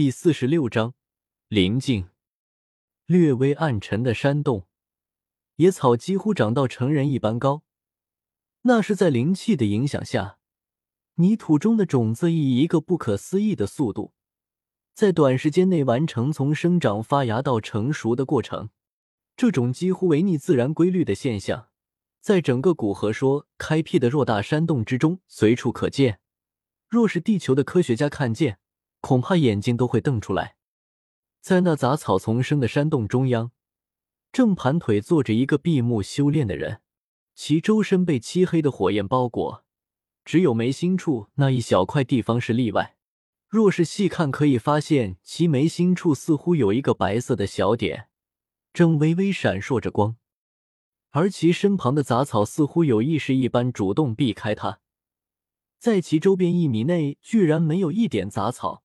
第四十六章灵境。略微暗沉的山洞，野草几乎长到成人一般高。那是在灵气的影响下，泥土中的种子以一个不可思议的速度，在短时间内完成从生长发芽到成熟的过程。这种几乎违逆自然规律的现象，在整个古河说开辟的偌大山洞之中随处可见。若是地球的科学家看见，恐怕眼睛都会瞪出来。在那杂草丛生的山洞中央，正盘腿坐着一个闭目修炼的人，其周身被漆黑的火焰包裹，只有眉心处那一小块地方是例外。若是细看，可以发现其眉心处似乎有一个白色的小点，正微微闪烁着光，而其身旁的杂草似乎有意识一般主动避开它。在其周边一米内，居然没有一点杂草。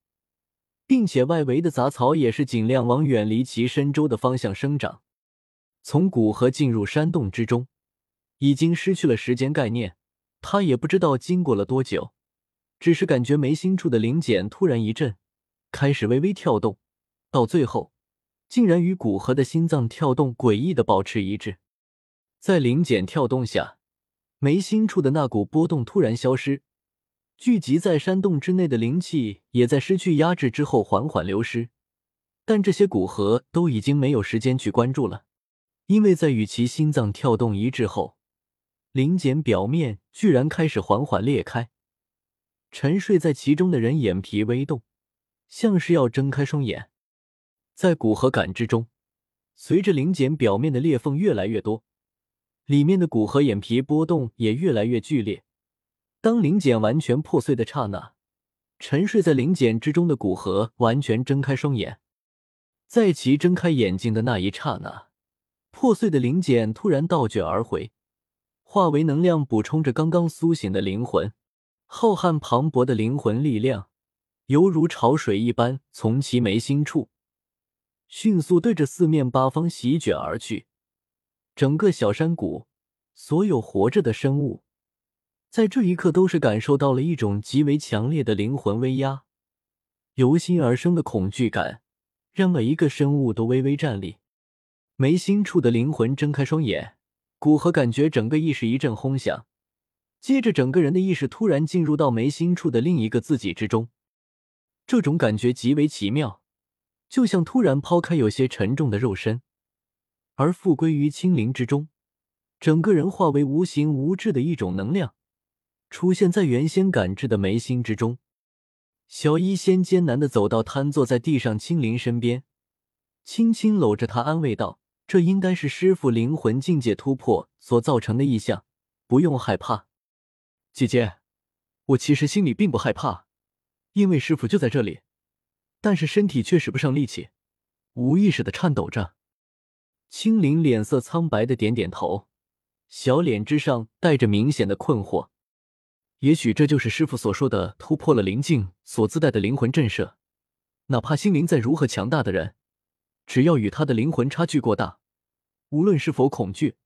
并且外围的杂草也是尽量往远离其身周的方向生长。从古河进入山洞之中，已经失去了时间概念。他也不知道经过了多久，只是感觉眉心处的灵茧突然一震，开始微微跳动，到最后竟然与古河的心脏跳动诡异的保持一致。在灵茧跳动下，眉心处的那股波动突然消失。聚集在山洞之内的灵气也在失去压制之后缓缓流失，但这些古河都已经没有时间去关注了，因为在与其心脏跳动一致后，灵茧表面居然开始缓缓裂开，沉睡在其中的人眼皮微动，像是要睁开双眼。在古河感知中，随着灵茧表面的裂缝越来越多，里面的古河眼皮波动也越来越剧烈。当灵茧完全破碎的刹那，沉睡在灵茧之中的古河完全睁开双眼。在其睁开眼睛的那一刹那，破碎的灵茧突然倒卷而回，化为能量补充着刚刚苏醒的灵魂。浩瀚磅礴的灵魂力量，犹如潮水一般从其眉心处迅速对着四面八方席卷而去。整个小山谷，所有活着的生物。在这一刻，都是感受到了一种极为强烈的灵魂威压，由心而生的恐惧感，让每一个生物都微微站立。眉心处的灵魂睁开双眼，古河感觉整个意识一阵轰响，接着整个人的意识突然进入到眉心处的另一个自己之中。这种感觉极为奇妙，就像突然抛开有些沉重的肉身，而复归于清灵之中，整个人化为无形无质的一种能量。出现在原先感知的眉心之中，小医仙艰难的走到瘫坐在地上青灵身边，轻轻搂着他，安慰道：“这应该是师傅灵魂境界突破所造成的异象，不用害怕。”姐姐，我其实心里并不害怕，因为师傅就在这里，但是身体却使不上力气，无意识的颤抖着。青灵脸色苍白的点点头，小脸之上带着明显的困惑。也许这就是师傅所说的突破了灵境所自带的灵魂震慑。哪怕心灵再如何强大的人，只要与他的灵魂差距过大，无论是否恐惧，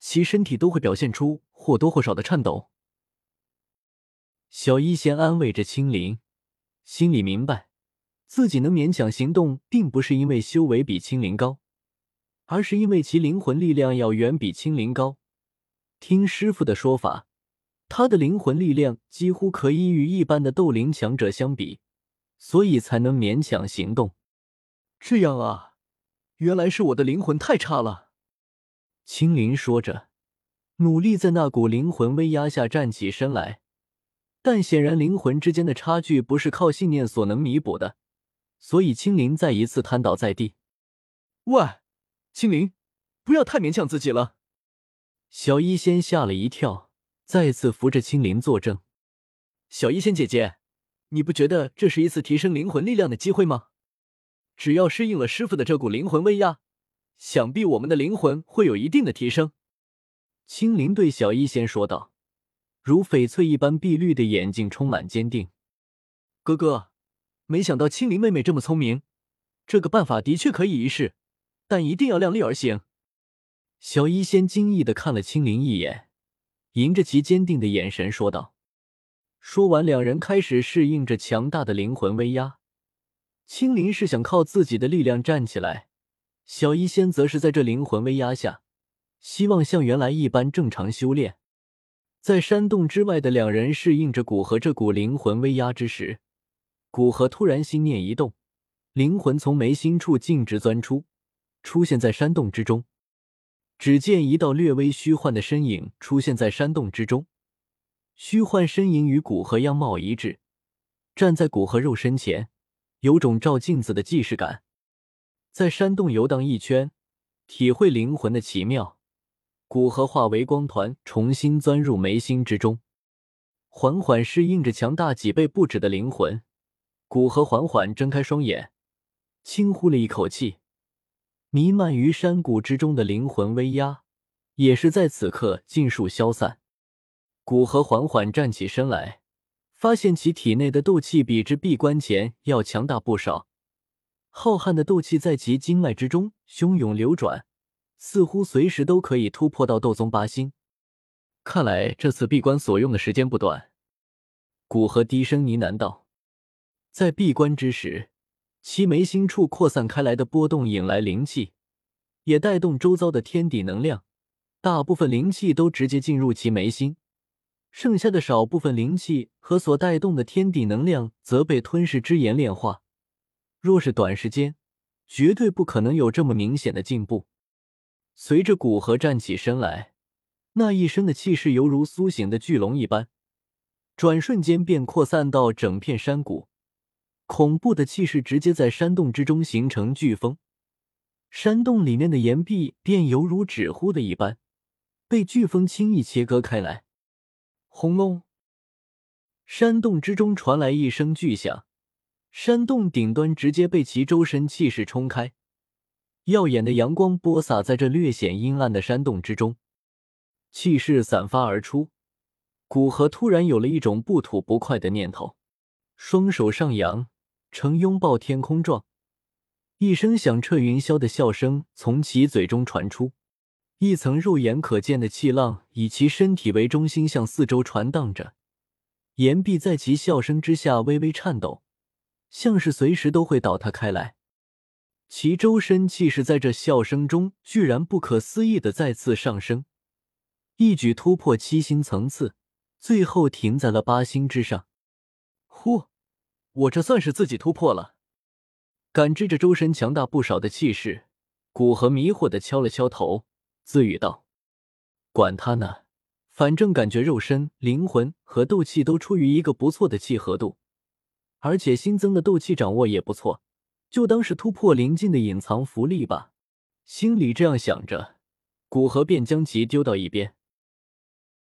其身体都会表现出或多或少的颤抖。小医仙安慰着青灵，心里明白，自己能勉强行动，并不是因为修为比青灵高，而是因为其灵魂力量要远比青灵高。听师傅的说法。他的灵魂力量几乎可以与一般的斗灵强者相比，所以才能勉强行动。这样啊，原来是我的灵魂太差了。青灵说着，努力在那股灵魂威压下站起身来，但显然灵魂之间的差距不是靠信念所能弥补的，所以青灵再一次瘫倒在地。喂，青灵，不要太勉强自己了。小医仙吓了一跳。再次扶着青灵作证，小医仙姐姐，你不觉得这是一次提升灵魂力量的机会吗？只要适应了师傅的这股灵魂威压，想必我们的灵魂会有一定的提升。青灵对小医仙说道，如翡翠一般碧绿的眼睛充满坚定。哥哥，没想到青灵妹妹这么聪明，这个办法的确可以一试，但一定要量力而行。小医仙惊异的看了青灵一眼。迎着其坚定的眼神说道。说完，两人开始适应着强大的灵魂威压。青林是想靠自己的力量站起来，小医仙则是在这灵魂威压下，希望像原来一般正常修炼。在山洞之外的两人适应着古河这股灵魂威压之时，古河突然心念一动，灵魂从眉心处径直钻出，出现在山洞之中。只见一道略微虚幻的身影出现在山洞之中，虚幻身影与古河样貌一致，站在古河肉身前，有种照镜子的既视感。在山洞游荡一圈，体会灵魂的奇妙。古河化为光团，重新钻入眉心之中，缓缓适应着强大几倍不止的灵魂。古河缓缓睁开双眼，轻呼了一口气，弥漫于山谷之中的灵魂威压也是在此刻尽数消散。古河缓缓站起身来，发现其体内的斗气比之闭关前要强大不少，浩瀚的斗气在其经脉之中汹涌流转。似乎随时都可以突破到斗宗八星，看来这次闭关所用的时间不短。古河低声呢喃道：“在闭关之时，其眉心处扩散开来的波动引来灵气，也带动周遭的天地能量。大部分灵气都直接进入其眉心，剩下的少部分灵气和所带动的天地能量则被吞噬之炎炼化。若是短时间，绝对不可能有这么明显的进步。”随着古河站起身来，那一身的气势犹如苏醒的巨龙一般，转瞬间便扩散到整片山谷。恐怖的气势直接在山洞之中形成飓风，山洞里面的岩壁便犹如纸糊的一般，被飓风轻易切割开来。轰隆！山洞之中传来一声巨响，山洞顶端直接被其周身气势冲开。耀眼的阳光播洒在这略显阴暗的山洞之中，气势散发而出。古河突然有了一种不吐不快的念头，双手上扬，呈拥抱天空状，一声响彻云霄的笑声从其嘴中传出。一层肉眼可见的气浪以其身体为中心向四周传荡着，岩壁在其笑声之下微微颤抖，像是随时都会倒塌开来。其周身气势在这笑声中，居然不可思议的再次上升，一举突破七星层次，最后停在了八星之上。呼，我这算是自己突破了。感知着周身强大不少的气势，古河迷惑的敲了敲头，自语道：“管他呢，反正感觉肉身、灵魂和斗气都处于一个不错的契合度，而且新增的斗气掌握也不错。”就当是突破临近的隐藏福利吧，心里这样想着，古河便将其丢到一边。